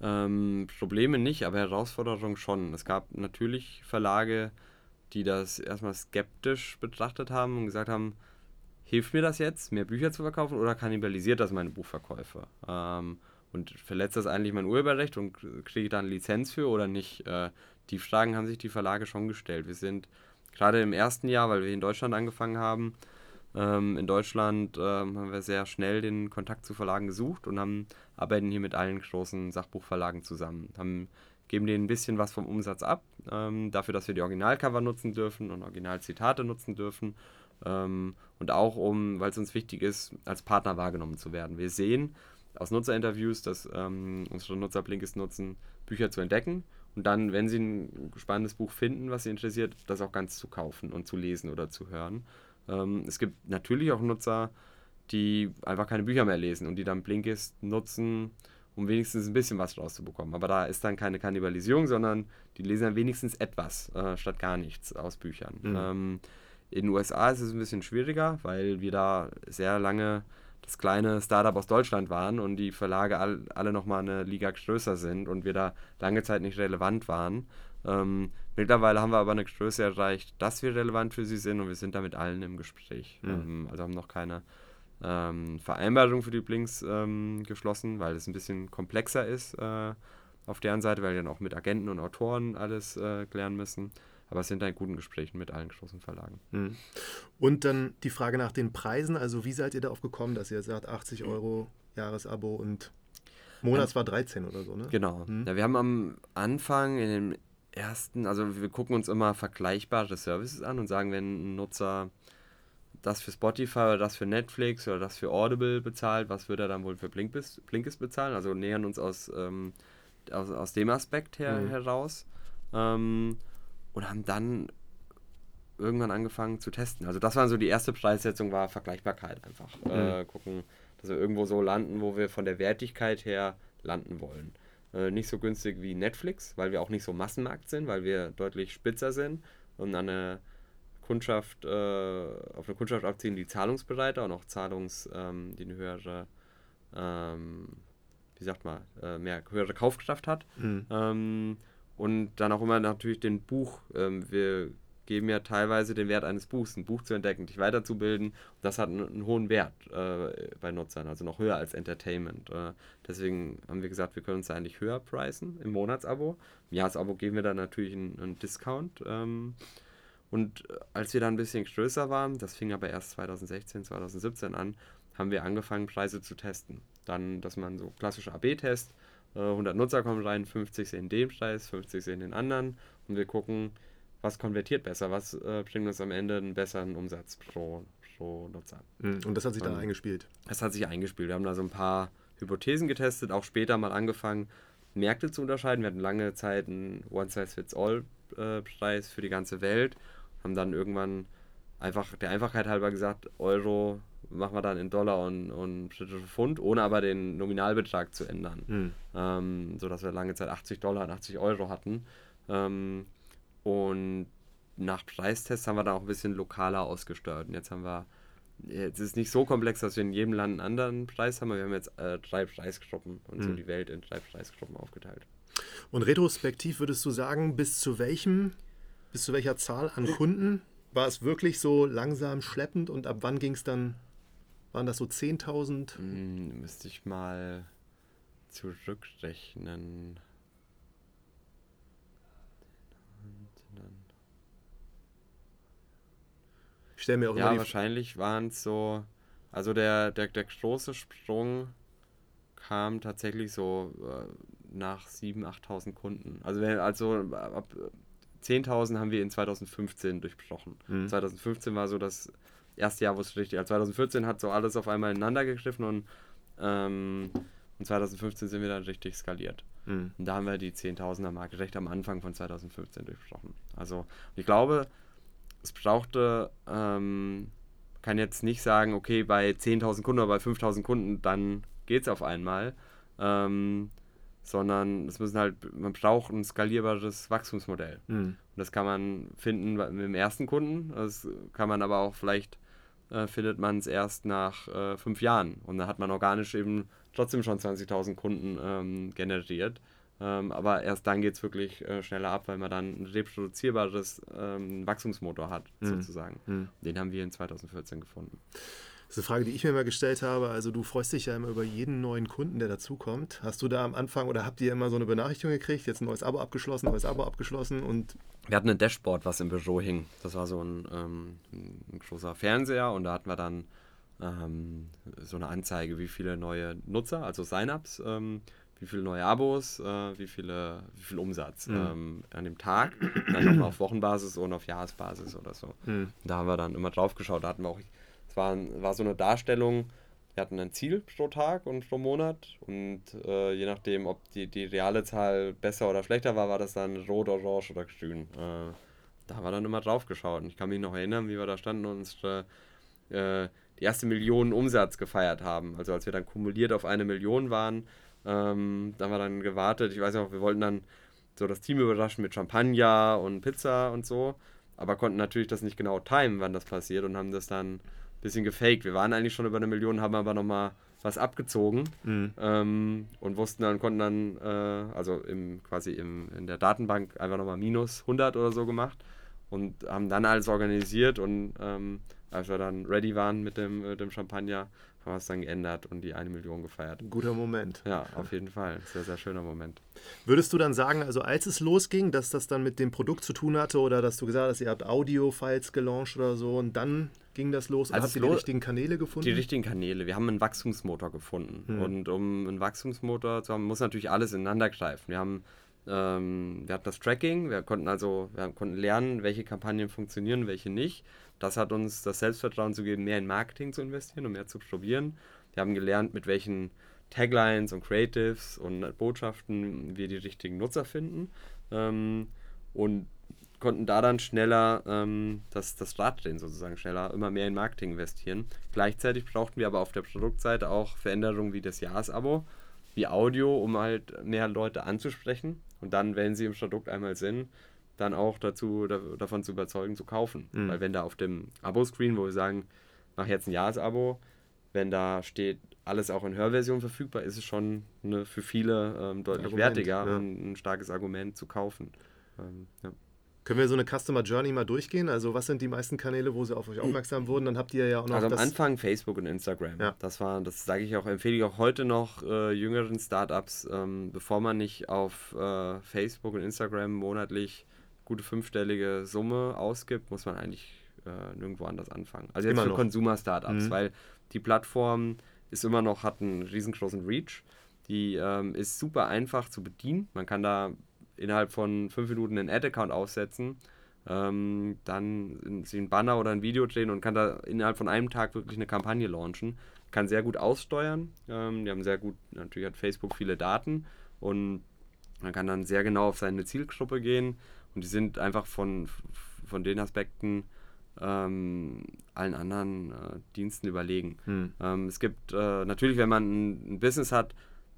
Ähm, Probleme nicht, aber Herausforderungen schon. Es gab natürlich Verlage, die das erstmal skeptisch betrachtet haben und gesagt haben, hilft mir das jetzt, mehr Bücher zu verkaufen oder kannibalisiert das meine Buchverkäufe? Ähm, und verletzt das eigentlich mein Urheberrecht und kriege ich da eine Lizenz für oder nicht? Äh, die Fragen haben sich die Verlage schon gestellt. Wir sind gerade im ersten Jahr, weil wir in Deutschland angefangen haben, ähm, in Deutschland ähm, haben wir sehr schnell den Kontakt zu Verlagen gesucht und haben, arbeiten hier mit allen großen Sachbuchverlagen zusammen. Haben, geben denen ein bisschen was vom Umsatz ab, ähm, dafür, dass wir die Originalcover nutzen dürfen und Originalzitate nutzen dürfen ähm, und auch um, weil es uns wichtig ist, als Partner wahrgenommen zu werden. Wir sehen aus Nutzerinterviews, dass ähm, unsere Nutzer Blinkist nutzen, Bücher zu entdecken und dann, wenn sie ein spannendes Buch finden, was sie interessiert, das auch ganz zu kaufen und zu lesen oder zu hören. Ähm, es gibt natürlich auch Nutzer, die einfach keine Bücher mehr lesen und die dann Blinkist nutzen, um wenigstens ein bisschen was rauszubekommen. Aber da ist dann keine Kannibalisierung, sondern die lesen dann wenigstens etwas äh, statt gar nichts aus Büchern. Mhm. Ähm, in den USA ist es ein bisschen schwieriger, weil wir da sehr lange das kleine Startup aus Deutschland waren und die Verlage all, alle nochmal eine Liga größer sind und wir da lange Zeit nicht relevant waren. Ähm, mittlerweile haben wir aber eine Größe erreicht, dass wir relevant für sie sind und wir sind da mit allen im Gespräch. Mhm. Ähm, also haben noch keine ähm, Vereinbarung für die Blinks ähm, geschlossen, weil es ein bisschen komplexer ist äh, auf deren Seite, weil wir dann auch mit Agenten und Autoren alles äh, klären müssen. Aber es sind in guten Gesprächen mit allen großen Verlagen. Mhm. Und dann die Frage nach den Preisen. Also wie seid ihr darauf gekommen, dass ihr sagt 80 Euro Jahresabo und Monats war 13 oder so, ne? Genau. Mhm. Ja, wir haben am Anfang in den ersten, also wir gucken uns immer vergleichbare Services an und sagen, wenn ein Nutzer das für Spotify oder das für Netflix oder das für Audible bezahlt, was würde er dann wohl für Blinkist, Blinkist bezahlen? Also nähern uns aus, ähm, aus, aus dem Aspekt her, mhm. heraus. Ähm, und haben dann irgendwann angefangen zu testen. Also das war so die erste Preissetzung, war Vergleichbarkeit einfach. Mhm. Äh, gucken, dass wir irgendwo so landen, wo wir von der Wertigkeit her landen wollen. Äh, nicht so günstig wie Netflix, weil wir auch nicht so Massenmarkt sind, weil wir deutlich spitzer sind und an eine Kundschaft, äh, auf eine Kundschaft abziehen, die zahlungsbereiter und auch Zahlungs, ähm, die eine höhere, ähm, wie sagt man, äh, mehr höhere Kaufkraft hat. Mhm. Ähm, und dann auch immer natürlich den Buch. Ähm, wir geben ja teilweise den Wert eines Buchs, ein Buch zu entdecken, dich weiterzubilden. Das hat einen, einen hohen Wert äh, bei Nutzern, also noch höher als Entertainment. Äh, deswegen haben wir gesagt, wir können uns eigentlich höher preisen im Monatsabo. Im Jahresabo geben wir dann natürlich einen, einen Discount. Ähm, und als wir dann ein bisschen größer waren, das fing aber erst 2016, 2017 an, haben wir angefangen, Preise zu testen. Dann, dass man so klassische AB-Test, 100 Nutzer kommen rein, 50 sehen den Preis, 50 sehen den anderen und wir gucken, was konvertiert besser, was äh, bringt uns am Ende einen besseren Umsatz pro, pro Nutzer. Hm, und das hat sich dann eingespielt? Das hat sich eingespielt. Wir haben da so ein paar Hypothesen getestet, auch später mal angefangen, Märkte zu unterscheiden. Wir hatten lange Zeit einen One-Size-Fits-All-Preis für die ganze Welt, haben dann irgendwann einfach der Einfachheit halber gesagt, Euro machen wir dann in Dollar und, und britische Pfund, ohne aber den Nominalbetrag zu ändern. Mhm. Ähm, sodass wir lange Zeit 80 Dollar und 80 Euro hatten. Ähm, und nach Preistests haben wir da auch ein bisschen lokaler ausgesteuert. Und jetzt haben wir, jetzt ist es nicht so komplex, dass wir in jedem Land einen anderen Preis haben, aber wir haben jetzt äh, drei Preisgruppen und mhm. so die Welt in drei Preisgruppen aufgeteilt. Und retrospektiv würdest du sagen, bis zu welchem, bis zu welcher Zahl an Kunden war es wirklich so langsam schleppend und ab wann ging es dann waren das so 10.000? Hm, müsste ich mal zurückrechnen. Ich stelle mir auch Ja, wahrscheinlich waren es so. Also der, der, der große Sprung kam tatsächlich so äh, nach 7.000, 8.000 Kunden. Also, wenn, also ab 10.000 haben wir in 2015 durchbrochen. Mhm. 2015 war so das erste Jahr, wo es richtig, also 2014 hat so alles auf einmal ineinander gegriffen und, ähm, und 2015 sind wir dann richtig skaliert. Mhm. Und da haben wir die 10.000er Marke recht am Anfang von 2015 durchbrochen. Also ich glaube, es brauchte, ähm, kann jetzt nicht sagen, okay, bei 10.000 Kunden oder bei 5.000 Kunden, dann geht es auf einmal. Ähm, sondern es müssen halt, man braucht ein skalierbares Wachstumsmodell. Mhm. Und das kann man finden mit dem ersten Kunden, das kann man aber auch vielleicht äh, findet man es erst nach äh, fünf Jahren. Und da hat man organisch eben trotzdem schon 20.000 Kunden ähm, generiert. Ähm, aber erst dann geht es wirklich äh, schneller ab, weil man dann ein reproduzierbares ähm, Wachstumsmotor hat, mhm. sozusagen. Mhm. Den haben wir in 2014 gefunden. Das ist eine Frage, die ich mir immer gestellt habe. Also du freust dich ja immer über jeden neuen Kunden, der dazukommt. Hast du da am Anfang oder habt ihr immer so eine Benachrichtigung gekriegt, jetzt ein neues Abo abgeschlossen, neues Abo abgeschlossen und... Wir hatten ein Dashboard, was im Büro hing. Das war so ein, ähm, ein großer Fernseher und da hatten wir dann ähm, so eine Anzeige, wie viele neue Nutzer, also Sign-ups, ähm, wie viele neue Abos, äh, wie, viele, wie viel Umsatz mhm. ähm, an dem Tag, dann nochmal auf Wochenbasis und auf Jahresbasis oder so. Mhm. Da haben wir dann immer drauf geschaut, da hatten wir auch war, war so eine Darstellung, wir hatten ein Ziel pro Tag und pro Monat und äh, je nachdem, ob die, die reale Zahl besser oder schlechter war, war das dann rot, orange oder grün. Äh, da haben wir dann immer drauf geschaut und ich kann mich noch erinnern, wie wir da standen und unsere, äh, die erste Million Umsatz gefeiert haben. Also als wir dann kumuliert auf eine Million waren, Ähm, da haben wir dann gewartet. Ich weiß noch, wir wollten dann so das Team überraschen mit Champagner und Pizza und so, aber konnten natürlich das nicht genau timen, wann das passiert und haben das dann bisschen gefaked. Wir waren eigentlich schon über eine Million, haben aber nochmal was abgezogen mhm. ähm, und wussten dann, konnten dann, äh, also im, quasi im, in der Datenbank einfach nochmal minus 100 oder so gemacht und haben dann alles organisiert und ähm, als wir dann ready waren mit dem, mit dem Champagner, haben wir es dann geändert und die eine Million gefeiert. Ein guter Moment. Ja, auf jeden Fall. Sehr, sehr schöner Moment. Würdest du dann sagen, also als es losging, dass das dann mit dem Produkt zu tun hatte oder dass du gesagt hast, ihr habt Audio-Files gelauncht oder so und dann ging das los? Also habt ihr die richtigen Kanäle gefunden? Die richtigen Kanäle. Wir haben einen Wachstumsmotor gefunden. Hm. Und um einen Wachstumsmotor zu haben, muss natürlich alles ineinander greifen. Wir haben ähm, wir hatten das Tracking, wir konnten also wir konnten lernen, welche Kampagnen funktionieren, welche nicht. Das hat uns das Selbstvertrauen zu geben, mehr in Marketing zu investieren und mehr zu probieren. Wir haben gelernt, mit welchen Taglines und Creatives und Botschaften wir die richtigen Nutzer finden ähm, und konnten da dann schneller ähm, das, das Startdrehen sozusagen schneller, immer mehr in Marketing investieren. Gleichzeitig brauchten wir aber auf der Produktseite auch Veränderungen wie das Jahresabo, wie Audio, um halt mehr Leute anzusprechen und dann, wenn sie im Produkt einmal sind, dann auch dazu, da, davon zu überzeugen, zu kaufen. Mhm. Weil wenn da auf dem Abo-Screen, wo wir sagen, mach jetzt ein Jahresabo, wenn da steht, alles auch in Hörversion verfügbar, ist es schon eine, für viele ähm, deutlich Argument, wertiger ja. und ein starkes Argument zu kaufen. Ähm, ja. Können wir so eine Customer Journey mal durchgehen? Also was sind die meisten Kanäle, wo sie auf euch aufmerksam wurden? Dann habt ihr ja auch noch Also am Anfang Facebook und Instagram. Ja. Das war, das sage ich auch, empfehle ich auch heute noch äh, jüngeren Startups, ähm, bevor man nicht auf äh, Facebook und Instagram monatlich gute fünfstellige Summe ausgibt, muss man eigentlich äh, nirgendwo anders anfangen. Also jetzt immer für Consumer-Startups, mhm. weil die Plattform ist immer noch, hat einen riesengroßen Reach. Die ähm, ist super einfach zu bedienen. Man kann da innerhalb von fünf Minuten einen Ad-Account aufsetzen, ähm, dann sich einen Banner oder ein Video drehen und kann da innerhalb von einem Tag wirklich eine Kampagne launchen. Kann sehr gut aussteuern. Ähm, die haben sehr gut, natürlich hat Facebook viele Daten und man kann dann sehr genau auf seine Zielgruppe gehen und die sind einfach von, von den Aspekten ähm, allen anderen äh, Diensten überlegen. Hm. Ähm, es gibt äh, natürlich, wenn man ein, ein, Business hat,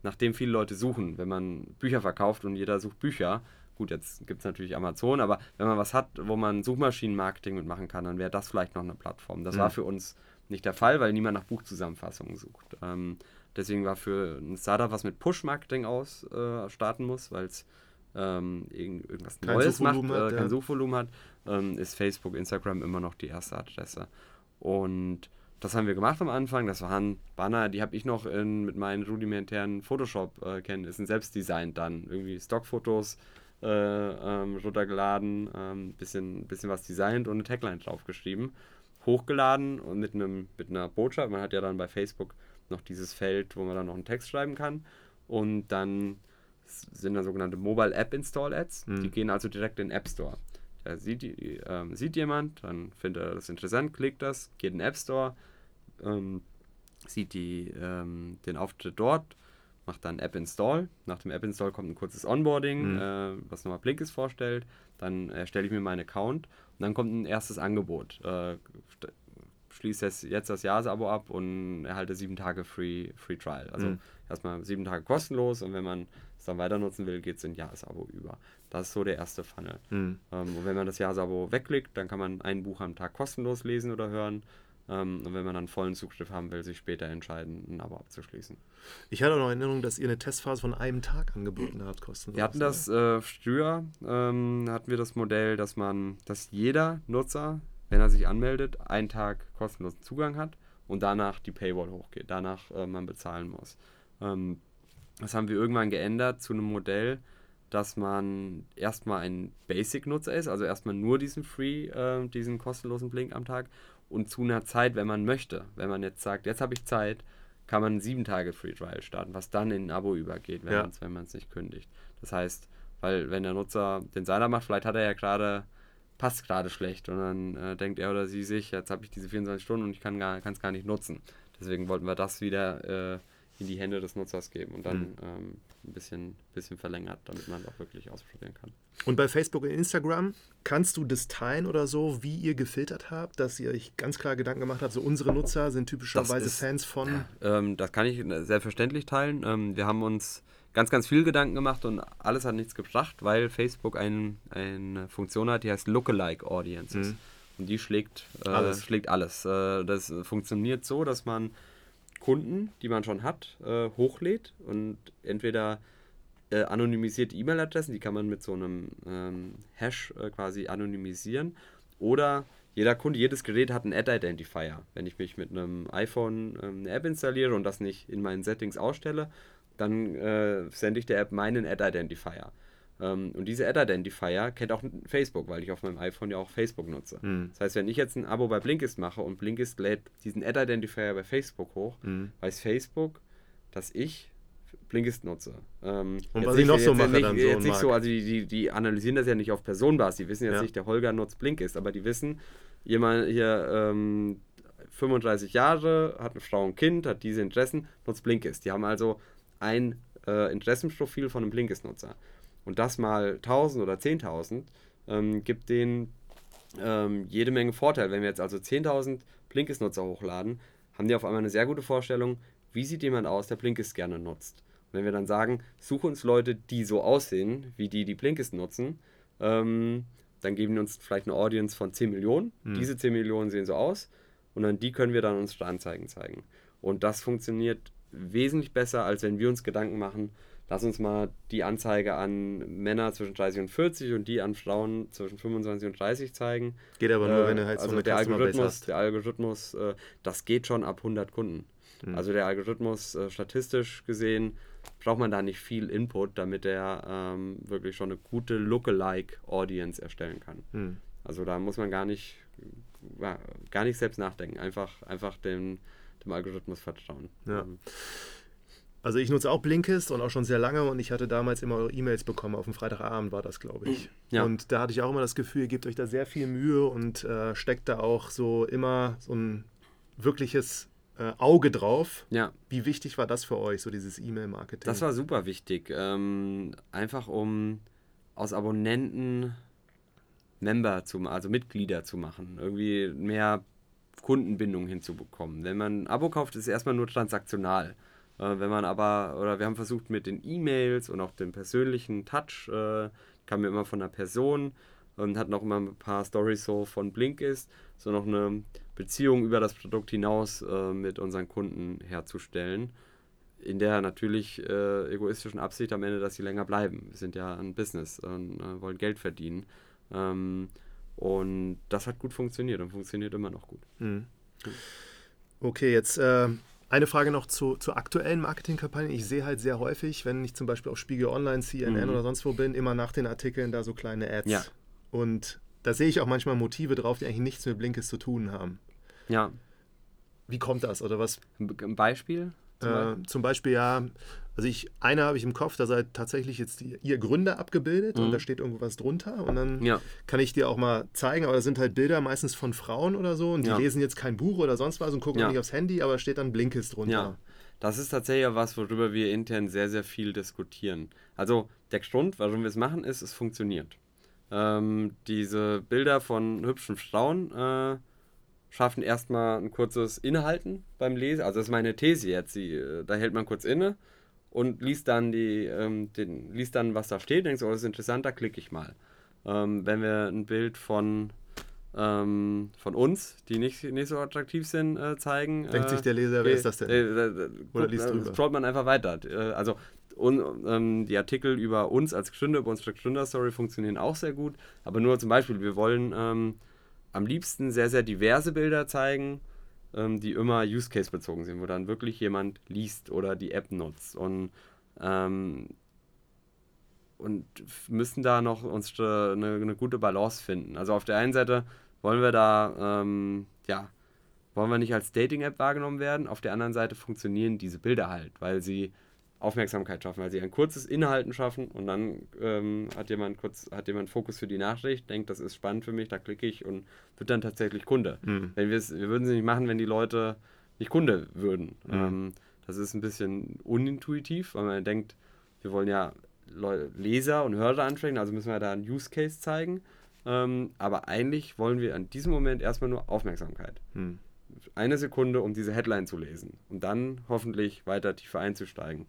nach dem viele Leute suchen, wenn man Bücher verkauft und jeder sucht Bücher, gut, jetzt gibt es natürlich Amazon, aber wenn man was hat, wo man Suchmaschinenmarketing mitmachen kann, dann wäre das vielleicht noch eine Plattform. Das hm. war für uns nicht der Fall, weil niemand nach Buchzusammenfassungen sucht. Ähm, deswegen war für ein Startup, was mit Push-Marketing aus äh, starten muss, weil es ähm, irgendwas kein Neues macht, hat, äh, kein ja. Suchvolumen hat, ähm, ist Facebook, Instagram immer noch die erste Adresse. Und das haben wir gemacht am Anfang. Das waren Banner, die habe ich noch in, mit meinen rudimentären Photoshop-Kenntnissen äh, selbst designt dann. Irgendwie Stockfotos äh, ähm, runtergeladen, ähm, bisschen, bisschen was designt und eine Tagline draufgeschrieben. Hochgeladen und mit, einem, mit einer Botschaft. Man hat ja dann bei Facebook noch dieses Feld, wo man dann noch einen Text schreiben kann. Und dann sind dann sogenannte Mobile App Install Ads. Mhm. Die gehen also direkt in den App Store. Da sieht, ähm, sieht jemand, dann findet er das interessant, klickt das, geht in den App Store, ähm, sieht die, ähm, den Auftritt dort, macht dann App Install. Nach dem App Install kommt ein kurzes Onboarding, mhm. äh, was nochmal Blinkist vorstellt. Dann erstelle ich mir meinen Account und dann kommt ein erstes Angebot. Äh, schließe jetzt das Jahresabo ab und erhalte sieben Tage Free, Free Trial. Also mhm. erstmal sieben Tage kostenlos und wenn man dann weiter nutzen will, geht es in Jahresabo über. Das ist so der erste Funnel. Mhm. Ähm, und wenn man das Jahresabo wegklickt, dann kann man ein Buch am Tag kostenlos lesen oder hören. Ähm, und wenn man dann vollen Zugriff haben will, sich später entscheiden, ein Abo abzuschließen. Ich hatte auch noch Erinnerung, dass ihr eine Testphase von einem Tag angeboten habt, kostenlos. Wir hatten das äh, früher, ähm, hatten wir das Modell, dass man, dass jeder Nutzer, wenn er sich anmeldet, einen Tag kostenlosen Zugang hat und danach die Paywall hochgeht, danach äh, man bezahlen muss. Ähm, das haben wir irgendwann geändert zu einem Modell, dass man erstmal ein Basic-Nutzer ist, also erstmal nur diesen Free, äh, diesen kostenlosen Blink am Tag und zu einer Zeit, wenn man möchte. Wenn man jetzt sagt, jetzt habe ich Zeit, kann man sieben Tage Free Trial starten, was dann in ein Abo übergeht, wenn ja. man es nicht kündigt. Das heißt, weil wenn der Nutzer den Seiner macht, vielleicht hat er ja gerade, passt gerade schlecht und dann äh, denkt er oder sie sich, jetzt habe ich diese 24 Stunden und ich kann es gar nicht nutzen. Deswegen wollten wir das wieder äh, in die Hände des Nutzers geben und dann mhm. ähm, ein bisschen, bisschen verlängert, damit man auch wirklich ausprobieren kann. Und bei Facebook und Instagram, kannst du das teilen oder so, wie ihr gefiltert habt, dass ihr euch ganz klar Gedanken gemacht habt, so unsere Nutzer sind typischerweise ist, Fans von... Ähm, das kann ich selbstverständlich teilen. Ähm, wir haben uns ganz, ganz viel Gedanken gemacht und alles hat nichts gebracht, weil Facebook ein, eine Funktion hat, die heißt Lookalike Audiences. Mhm. Und die schlägt äh, alles. Schlägt alles. Äh, das funktioniert so, dass man Kunden, die man schon hat, äh, hochlädt und entweder äh, anonymisierte E-Mail-Adressen, die kann man mit so einem ähm, Hash äh, quasi anonymisieren, oder jeder Kunde, jedes Gerät hat einen Ad-Identifier. Wenn ich mich mit einem iPhone ähm, eine App installiere und das nicht in meinen Settings ausstelle, dann äh, sende ich der App meinen Ad-Identifier. Ähm, und diese Ad-Identifier kennt auch Facebook, weil ich auf meinem iPhone ja auch Facebook nutze. Mhm. Das heißt, wenn ich jetzt ein Abo bei Blinkist mache und Blinkist lädt diesen Ad-Identifier bei Facebook hoch, mhm. weiß Facebook, dass ich Blinkist nutze. Ähm, und was ich noch so mache nicht, dann so Jetzt nicht so, also die, die, die, analysieren das ja nicht auf Personenbasis, die wissen jetzt ja. nicht, der Holger nutzt Blinkist, aber die wissen, jemand hier ähm, 35 Jahre, hat eine Frau und Kind, hat diese Interessen, nutzt Blinkist. Die haben also ein äh, Interessenprofil von einem Blinkist-Nutzer und das mal 1000 oder 10.000, ähm, gibt denen ähm, jede Menge Vorteil. Wenn wir jetzt also 10.000 Blinkist-Nutzer hochladen, haben die auf einmal eine sehr gute Vorstellung, wie sieht jemand aus, der Blinkist gerne nutzt. Und wenn wir dann sagen, suche uns Leute, die so aussehen, wie die, die Blinkist nutzen, ähm, dann geben die uns vielleicht eine Audience von 10 Millionen. Mhm. Diese 10 Millionen sehen so aus und dann die können wir dann unsere Anzeigen zeigen. Und das funktioniert wesentlich besser, als wenn wir uns Gedanken machen, lass uns mal die Anzeige an Männer zwischen 30 und 40 und die an Frauen zwischen 25 und 30 zeigen. Geht aber nur, äh, wenn du halt so also eine der Algorithmus, hast. Der Algorithmus, äh, das geht schon ab 100 Kunden. Mhm. Also der Algorithmus, äh, statistisch gesehen, braucht man da nicht viel Input, damit er ähm, wirklich schon eine gute Lookalike-Audience erstellen kann. Mhm. Also da muss man gar nicht, gar nicht selbst nachdenken, einfach, einfach dem, dem Algorithmus vertrauen. Ja. Ähm. Also ich nutze auch Blinkist und auch schon sehr lange und ich hatte damals immer E-Mails bekommen. Auf dem Freitagabend war das, glaube ich. Ja. Und da hatte ich auch immer das Gefühl, ihr gebt euch da sehr viel Mühe und äh, steckt da auch so immer so ein wirkliches äh, Auge drauf. Ja. Wie wichtig war das für euch, so dieses E-Mail-Marketing? Das war super wichtig. Ähm, einfach um aus Abonnenten Member zu also Mitglieder zu machen. Irgendwie mehr Kundenbindung hinzubekommen. Wenn man ein Abo kauft, ist es erstmal nur transaktional. Äh, wenn man aber, oder wir haben versucht mit den E-Mails und auch dem persönlichen Touch, äh, kam mir immer von einer Person und hat noch immer ein paar Stories so von Blinkist, so noch eine Beziehung über das Produkt hinaus äh, mit unseren Kunden herzustellen. In der natürlich äh, egoistischen Absicht am Ende, dass sie länger bleiben. Wir sind ja ein Business und äh, wollen Geld verdienen. Ähm, und das hat gut funktioniert und funktioniert immer noch gut. Mhm. Okay, jetzt äh, eine Frage noch zu, zur aktuellen Marketingkampagne. Ich sehe halt sehr häufig, wenn ich zum Beispiel auf Spiegel Online, CNN mhm. oder sonst wo bin, immer nach den Artikeln da so kleine Ads. Ja. Und da sehe ich auch manchmal Motive drauf, die eigentlich nichts mit Blinkist zu tun haben. Ja. Wie kommt das oder was? Ein Beispiel? Zum, äh, Beispiel? zum Beispiel ja, also ich, eine habe ich im Kopf, da seid tatsächlich jetzt die, ihr Gründer abgebildet mhm. und da steht irgendwas drunter und dann ja. kann ich dir auch mal zeigen, aber das sind halt Bilder meistens von Frauen oder so und die ja. lesen jetzt kein Buch oder sonst was und gucken ja. nicht aufs Handy, aber steht dann Blinkist drunter. Ja. Das ist tatsächlich was, worüber wir intern sehr, sehr viel diskutieren. Also der Grund, warum wir es machen, ist, es funktioniert. Ähm, diese Bilder von hübschen Frauen äh, schaffen erstmal ein kurzes Innehalten beim Lesen. Also das ist meine These jetzt. Sie, äh, da hält man kurz inne und liest dann die, ähm, den, liest dann, was da steht, denkst, oh, das ist interessant, da klicke ich mal. Ähm, wenn wir ein Bild von, ähm, von uns, die nicht, nicht so attraktiv sind, äh, zeigen. Denkt äh, sich der Leser, wer ist das denn? Äh, äh Oder liest drüber? Scrollt man einfach weiter. Äh, also und, ähm, die Artikel über uns als Gründer, über unsere Gründerstory funktionieren auch sehr gut. Aber nur zum Beispiel, wir wollen ähm, am liebsten sehr, sehr diverse Bilder zeigen ähm, die immer Use Case bezogen sind, wo dann wirklich jemand liest oder die App nutzt und ähm, und müssen da noch uns eine, eine, gute Balance finden. Also auf der einen Seite wollen wir da ähm, ja wollen wir nicht als Dating-App wahrgenommen werden. Auf der anderen Seite funktionieren diese Bilder halt, weil sie Aufmerksamkeit schaffen, weil sie ein kurzes Inhalten schaffen und dann ähm, hat jemand kurz, hat jemand Fokus für die Nachricht, denkt, das ist spannend für mich, da klicke ich und wird dann tatsächlich Kunde. Mhm. Wenn wir würden es nicht machen, wenn die Leute nicht Kunde würden. Mhm. Ähm, Das ist ein bisschen unintuitiv, weil man denkt, wir wollen ja Leser und Hörer ansprechen, also müssen wir da einen Use Case zeigen. Ähm, aber eigentlich wollen wir an diesem Moment erstmal nur Aufmerksamkeit. Hm. Eine Sekunde, um diese Headline zu lesen und dann hoffentlich weiter tiefer einzusteigen.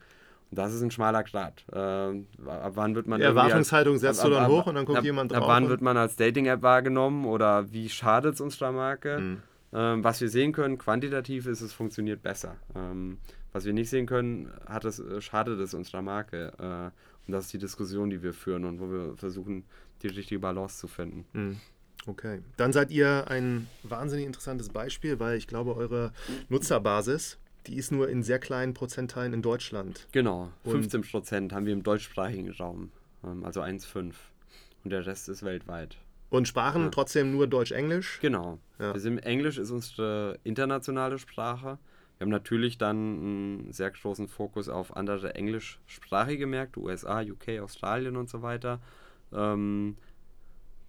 Das ist ein schmaler Grat. Äh, ab wann wird man. Die Erwartungshaltung setzt ab, ab, du dann hoch und dann guckt jemand drauf. Ab wann wird man als Dating-App wahrgenommen oder wie schadet es unserer Marke? Hm. Ähm, was wir sehen können, quantitativ ist es funktioniert besser. Ähm, was wir nicht sehen können, hat es, äh, schadet es unserer Marke. Äh, und das ist die Diskussion, die wir führen und wo wir versuchen, die richtige Balance zu finden. Mhm. Okay, dann seid ihr ein wahnsinnig interessantes Beispiel, weil ich glaube, eure Nutzerbasis, die ist nur in sehr kleinen Prozentteilen in Deutschland. Genau, 15 Prozent haben wir im deutschsprachigen Raum, ähm, also 1,5. Und der Rest ist weltweit. Und Sprachen ja. trotzdem nur Deutsch-Englisch? Genau. Ja. Sind, Englisch ist unsere internationale Sprache. Wir haben natürlich dann einen sehr großen Fokus auf andere englischsprachige Märkte, USA, UK, Australien und so weiter. Ähm,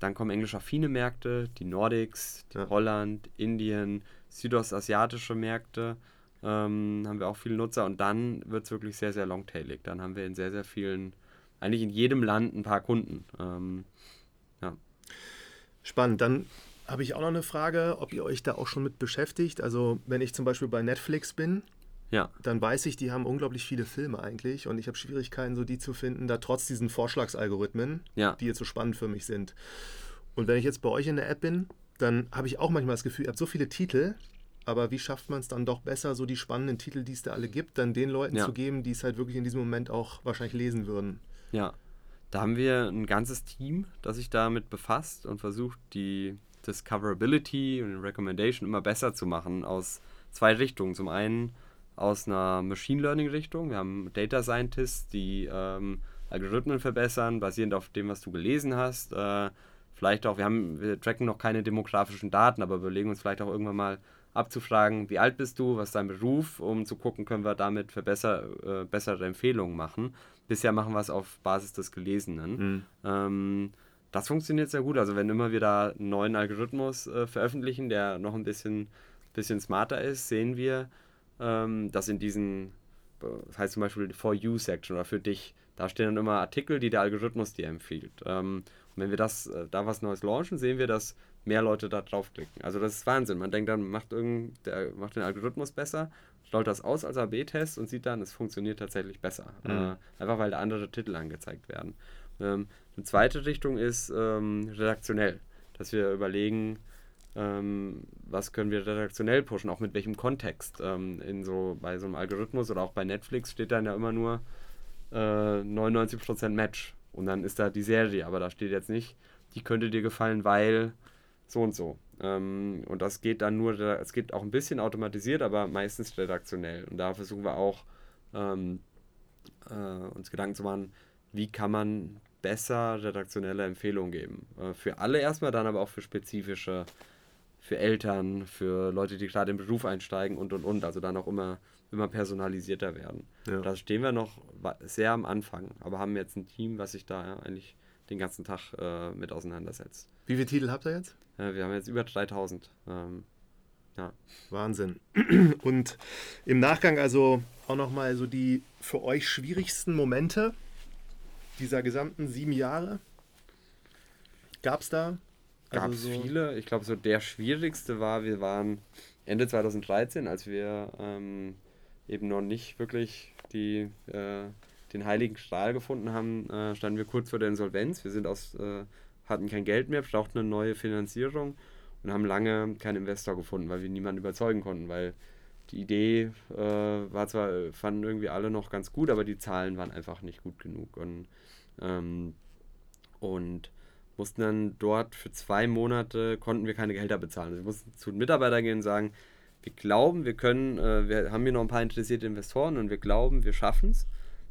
dann kommen englisch-affine Märkte, die Nordics, die ja. Holland, Indien, südostasiatische Märkte. Ähm, haben wir auch viele Nutzer und dann wird es wirklich sehr, sehr longtailig. Dann haben wir in sehr, sehr vielen, eigentlich in jedem Land ein paar Kunden. Ähm, ja. Spannend. Dann habe ich auch noch eine Frage, ob ihr euch da auch schon mit beschäftigt. Also wenn ich zum Beispiel bei Netflix bin, ja. dann weiß ich, die haben unglaublich viele Filme eigentlich und ich habe Schwierigkeiten, so die zu finden, da trotz diesen Vorschlagsalgorithmen, ja. die jetzt so spannend für mich sind. Und wenn ich jetzt bei euch in der App bin, dann habe ich auch manchmal das Gefühl, ihr habt so viele Titel, aber wie schafft man es dann doch besser, so die spannenden Titel, die es da alle gibt, dann den Leuten ja. zu geben, die es halt wirklich in diesem Moment auch wahrscheinlich lesen würden? Ja, da haben wir ein ganzes Team, das sich damit befasst und versucht, die Discoverability und Recommendation immer besser zu machen aus zwei Richtungen. Zum einen aus einer Machine Learning Richtung. Wir haben Data Scientists, die ähm, Algorithmen verbessern, basierend auf dem, was du gelesen hast. Äh, vielleicht auch, wir haben, wir tracken noch keine demografischen Daten, aber überlegen uns vielleicht auch irgendwann mal abzufragen, wie alt bist du, was ist dein Beruf, um zu gucken, können wir damit für besser, äh, bessere Empfehlungen machen. Bisher machen wir es auf Basis des Gelesenen. Mhm. Ähm, das funktioniert sehr gut. Also wenn immer wir da einen neuen Algorithmus äh, veröffentlichen, der noch ein bisschen, bisschen smarter ist, sehen wir, ähm, dass in diesen, das heißt zum Beispiel For You-Section oder für dich, da stehen dann immer Artikel, die der Algorithmus dir empfiehlt. Ähm, und wenn wir das, äh, da was Neues launchen, sehen wir, dass mehr Leute da draufklicken. Also das ist Wahnsinn. Man denkt dann, macht, irgend, der, macht den Algorithmus besser, stellt das aus als AB-Test und sieht dann, es funktioniert tatsächlich besser. Mhm. Äh, einfach weil da andere Titel angezeigt werden. Ähm, eine zweite Richtung ist ähm, redaktionell, dass wir überlegen, ähm, was können wir redaktionell pushen, auch mit welchem Kontext. Ähm, in so, bei so einem Algorithmus oder auch bei Netflix steht dann ja immer nur äh, 99% Match. Und dann ist da die Serie, aber da steht jetzt nicht, die könnte dir gefallen, weil so und so. Ähm, und das geht dann nur, es geht auch ein bisschen automatisiert, aber meistens redaktionell. Und da versuchen wir auch ähm, äh, uns Gedanken zu machen, wie kann man besser redaktionelle Empfehlungen geben. Äh, für alle erstmal, dann aber auch für spezifische, für Eltern, für Leute, die gerade im Beruf einsteigen und und und. Also dann auch immer, immer personalisierter werden. Ja. Da stehen wir noch sehr am Anfang, aber haben jetzt ein Team, was sich da ja, eigentlich den ganzen Tag äh, mit auseinandersetzt. Wie viele Titel habt ihr jetzt? Äh, wir haben jetzt über 3000. Ähm, ja. Wahnsinn. Und im Nachgang also auch nochmal so die für euch schwierigsten Momente dieser gesamten sieben Jahre? Gab es da? Gab es also so viele. Ich glaube, so der schwierigste war, wir waren Ende 2013, als wir ähm, eben noch nicht wirklich die, äh, den heiligen Strahl gefunden haben, äh, standen wir kurz vor der Insolvenz. Wir sind aus, äh, hatten kein Geld mehr, brauchten eine neue Finanzierung und haben lange keinen Investor gefunden, weil wir niemanden überzeugen konnten, weil die Idee äh, war zwar, fanden irgendwie alle noch ganz gut, aber die Zahlen waren einfach nicht gut genug. Und ähm, und mussten dann dort für zwei Monate, konnten wir keine Gehälter bezahlen. Also wir mussten zu den Mitarbeitern gehen und sagen, wir glauben, wir können, äh, wir haben hier noch ein paar interessierte Investoren und wir glauben, wir schaffen es.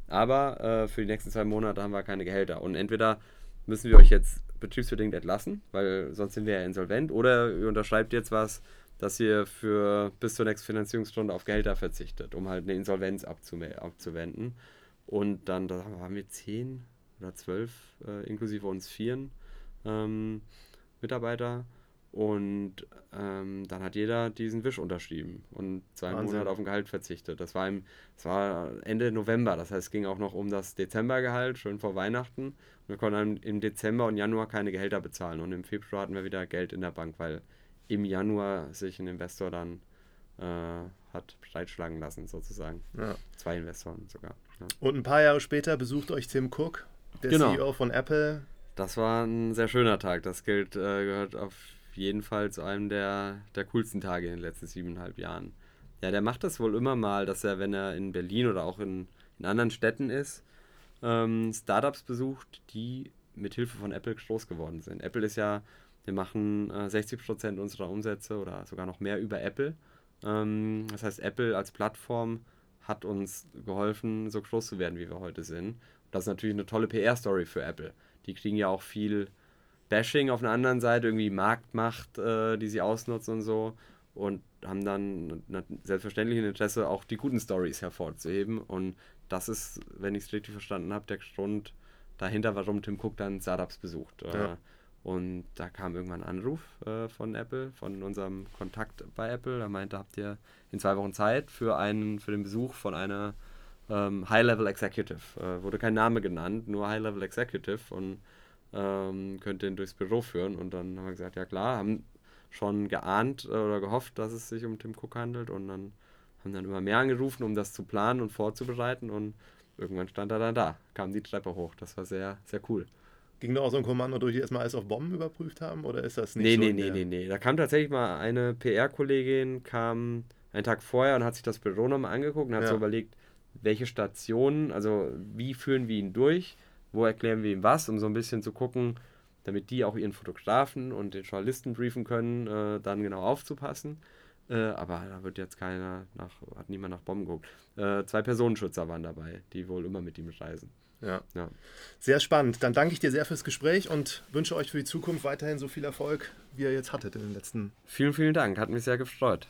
Aber äh, für die nächsten zwei Monate haben wir keine Gehälter. Und entweder müssen wir euch jetzt betriebsbedingt entlassen, weil sonst sind wir ja insolvent, oder ihr unterschreibt jetzt was, dass ihr für bis zur nächsten Finanzierungsstunde auf Gehälter verzichtet, um halt eine Insolvenz abzuwenden. Und dann da haben wir zehn, oder zwölf, äh, inklusive uns vieren ähm, Mitarbeiter. Und ähm, dann hat jeder diesen Wisch unterschrieben und zwei Wahnsinn. Monate auf ein Gehalt verzichtet. Das war, im, das war Ende November, das heißt, es ging auch noch um das Dezembergehalt, schön vor Weihnachten. Und wir konnten dann im Dezember und Januar keine Gehälter bezahlen. Und im Februar hatten wir wieder Geld in der Bank, weil im Januar sich ein Investor dann äh, hat breitschlagen lassen, sozusagen. Ja. Zwei Investoren sogar. Ja. Und ein paar Jahre später besucht euch Tim Cook, der genau. CEO von Apple. Das war ein sehr schöner Tag. Das gilt, äh, gehört auf jeden Fall zu einem der, der coolsten Tage in den letzten siebeneinhalb Jahren. Ja, der macht das wohl immer mal, dass er, wenn er in Berlin oder auch in, in anderen Städten ist, ähm, Startups besucht, die mit Hilfe von Apple groß geworden sind. Apple ist ja, wir machen äh, 60% unserer Umsätze oder sogar noch mehr über Apple. Ähm, das heißt, Apple als Plattform hat uns geholfen, so groß zu werden, wie wir heute sind. Das ist natürlich eine tolle PR-Story für Apple. Die kriegen ja auch viel Bashing auf einer anderen Seite, irgendwie Marktmacht, äh, die sie ausnutzen und so. Und haben dann selbstverständlich ein Interesse, auch die guten Stories hervorzuheben. Und das ist, wenn ich es richtig verstanden habe, der Grund dahinter, warum Tim Cook dann Startups besucht. Ja. Äh, und da kam irgendwann ein Anruf äh, von Apple, von unserem Kontakt bei Apple. Er meinte, habt ihr in zwei Wochen Zeit für einen, für den Besuch von einer ähm, High-Level Executive. Äh, wurde kein Name genannt, nur High-Level Executive und ähm, könnt den durchs Büro führen. Und dann haben wir gesagt, ja klar, haben schon geahnt äh, oder gehofft, dass es sich um Tim Cook handelt und dann haben dann immer mehr angerufen, um das zu planen und vorzubereiten und irgendwann stand er dann da, kam die Treppe hoch. Das war sehr, sehr cool. Ging da auch so ein Kommando durch, die erstmal alles auf Bomben überprüft haben oder ist das nicht nee, so? Nee, nee, nee, nee. Da kam tatsächlich mal eine PR-Kollegin, kam einen Tag vorher und hat sich das Büro nochmal angeguckt und hat ja. so überlegt, welche Stationen, also wie führen wir ihn durch, wo erklären wir ihm was, um so ein bisschen zu gucken, damit die auch ihren Fotografen und den Journalisten briefen können, äh, dann genau aufzupassen. Äh, aber da wird jetzt keiner nach, hat niemand nach Bomben geguckt. Äh, zwei Personenschützer waren dabei, die wohl immer mit ihm reisen. Ja. ja. Sehr spannend. Dann danke ich dir sehr fürs Gespräch und wünsche euch für die Zukunft weiterhin so viel Erfolg, wie ihr jetzt hattet in den letzten. Vielen, vielen Dank. Hat mich sehr gefreut.